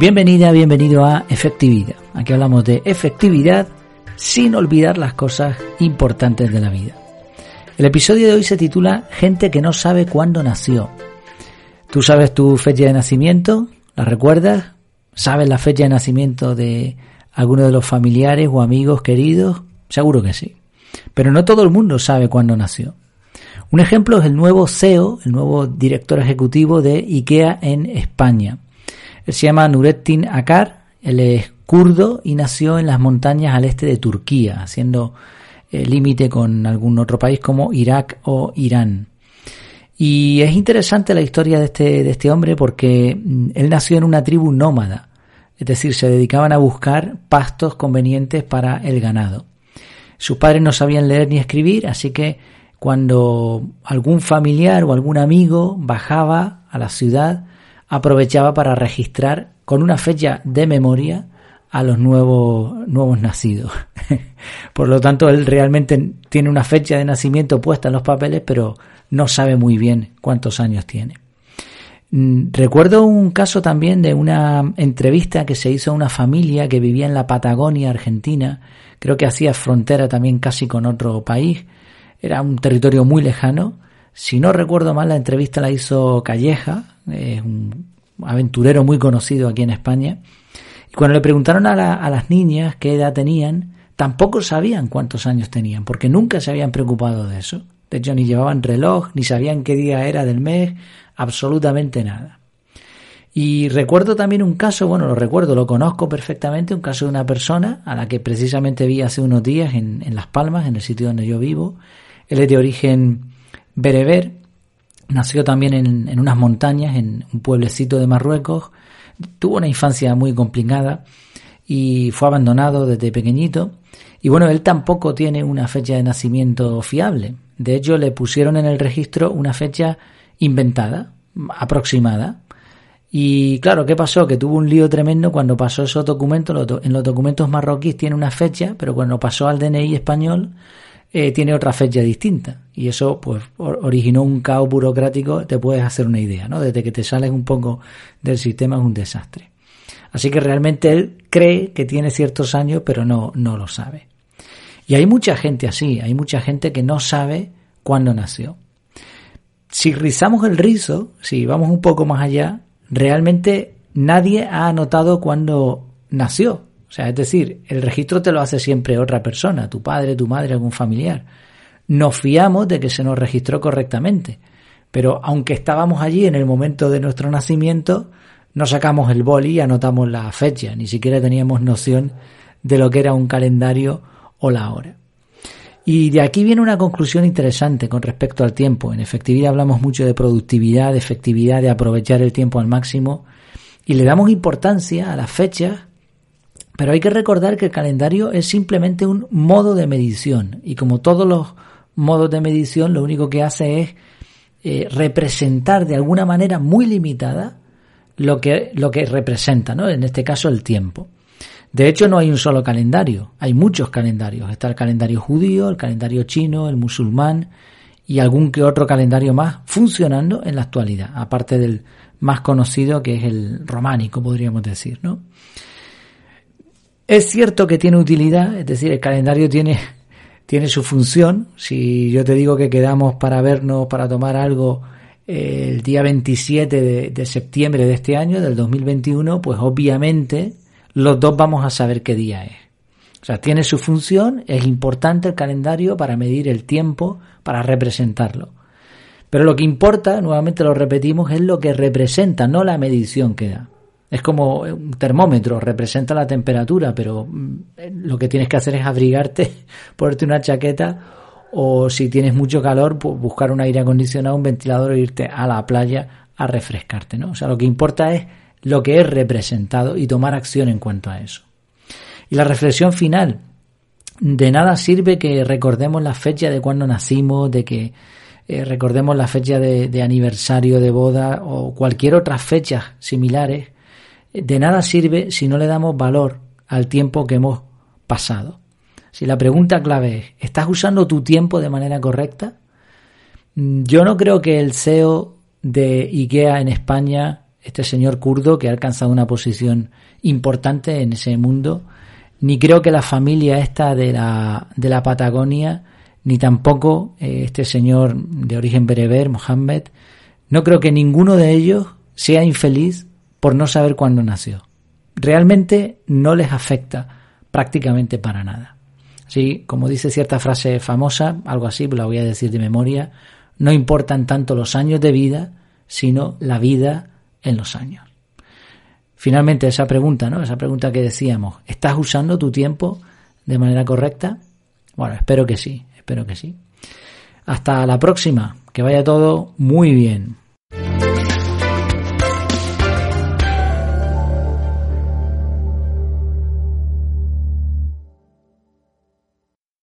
Bienvenida, bienvenido a Efectividad. Aquí hablamos de efectividad sin olvidar las cosas importantes de la vida. El episodio de hoy se titula Gente que no sabe cuándo nació. ¿Tú sabes tu fecha de nacimiento? ¿La recuerdas? ¿Sabes la fecha de nacimiento de alguno de los familiares o amigos queridos? Seguro que sí. Pero no todo el mundo sabe cuándo nació. Un ejemplo es el nuevo CEO, el nuevo director ejecutivo de IKEA en España se llama Nurettin Akar, él es kurdo y nació en las montañas al este de Turquía, haciendo eh, límite con algún otro país como Irak o Irán. Y es interesante la historia de este, de este hombre porque mm, él nació en una tribu nómada, es decir, se dedicaban a buscar pastos convenientes para el ganado. Sus padres no sabían leer ni escribir, así que cuando algún familiar o algún amigo bajaba a la ciudad, aprovechaba para registrar con una fecha de memoria a los nuevos, nuevos nacidos. Por lo tanto, él realmente tiene una fecha de nacimiento puesta en los papeles, pero no sabe muy bien cuántos años tiene. Mm, recuerdo un caso también de una entrevista que se hizo a una familia que vivía en la Patagonia, Argentina. Creo que hacía frontera también casi con otro país. Era un territorio muy lejano. Si no recuerdo mal, la entrevista la hizo Calleja, es un aventurero muy conocido aquí en España. Y cuando le preguntaron a, a las niñas qué edad tenían, tampoco sabían cuántos años tenían, porque nunca se habían preocupado de eso. De hecho, ni llevaban reloj, ni sabían qué día era del mes, absolutamente nada. Y recuerdo también un caso, bueno, lo recuerdo, lo conozco perfectamente, un caso de una persona a la que precisamente vi hace unos días en, en Las Palmas, en el sitio donde yo vivo. Él es de origen bereber Nació también en, unas montañas, en un pueblecito de Marruecos. Tuvo una infancia muy complicada y fue abandonado desde pequeñito. Y bueno, él tampoco tiene una fecha de nacimiento fiable. De hecho, le pusieron en el registro una fecha inventada, aproximada. Y claro, ¿qué pasó? Que tuvo un lío tremendo cuando pasó esos documentos. En los documentos marroquíes tiene una fecha, pero cuando pasó al DNI español eh, tiene otra fecha distinta. Y eso pues originó un caos burocrático, te puedes hacer una idea, ¿no? Desde que te sales un poco del sistema es un desastre. Así que realmente él cree que tiene ciertos años, pero no, no lo sabe. Y hay mucha gente así, hay mucha gente que no sabe cuándo nació. Si rizamos el rizo, si vamos un poco más allá, realmente nadie ha anotado cuándo nació. O sea, es decir, el registro te lo hace siempre otra persona, tu padre, tu madre, algún familiar. Nos fiamos de que se nos registró correctamente, pero aunque estábamos allí en el momento de nuestro nacimiento, no sacamos el boli y anotamos la fecha, ni siquiera teníamos noción de lo que era un calendario o la hora. Y de aquí viene una conclusión interesante con respecto al tiempo. En efectividad hablamos mucho de productividad, de efectividad, de aprovechar el tiempo al máximo y le damos importancia a las fechas pero hay que recordar que el calendario es simplemente un modo de medición y como todos los modos de medición lo único que hace es eh, representar de alguna manera muy limitada lo que, lo que representa, ¿no? en este caso el tiempo. De hecho, no hay un solo calendario, hay muchos calendarios. Está el calendario judío, el calendario chino, el musulmán y algún que otro calendario más funcionando en la actualidad, aparte del más conocido que es el románico, podríamos decir, ¿no? Es cierto que tiene utilidad, es decir, el calendario tiene, tiene su función. Si yo te digo que quedamos para vernos, para tomar algo eh, el día 27 de, de, septiembre de este año, del 2021, pues obviamente los dos vamos a saber qué día es. O sea, tiene su función, es importante el calendario para medir el tiempo, para representarlo. Pero lo que importa, nuevamente lo repetimos, es lo que representa, no la medición que da. Es como un termómetro, representa la temperatura, pero mm, lo que tienes que hacer es abrigarte, ponerte una chaqueta o si tienes mucho calor, pues buscar un aire acondicionado, un ventilador e irte a la playa a refrescarte, ¿no? O sea, lo que importa es lo que es representado y tomar acción en cuanto a eso. Y la reflexión final, de nada sirve que recordemos la fecha de cuando nacimos, de que eh, recordemos la fecha de, de aniversario de boda o cualquier otra fecha similares, de nada sirve si no le damos valor al tiempo que hemos pasado. Si la pregunta clave es, ¿estás usando tu tiempo de manera correcta? Mm, yo no creo que el CEO de IKEA en España este señor kurdo que ha alcanzado una posición importante en ese mundo, ni creo que la familia esta de la, de la Patagonia, ni tampoco eh, este señor de origen bereber, Mohammed, no creo que ninguno de ellos sea infeliz por no saber cuándo nació. Realmente no les afecta prácticamente para nada. Sí, como dice cierta frase famosa, algo así, la voy a decir de memoria, no importan tanto los años de vida, sino la vida en los años. Finalmente, esa pregunta, ¿no? Esa pregunta que decíamos, ¿estás usando tu tiempo de manera correcta? Bueno, espero que sí, espero que sí. Hasta la próxima, que vaya todo muy bien.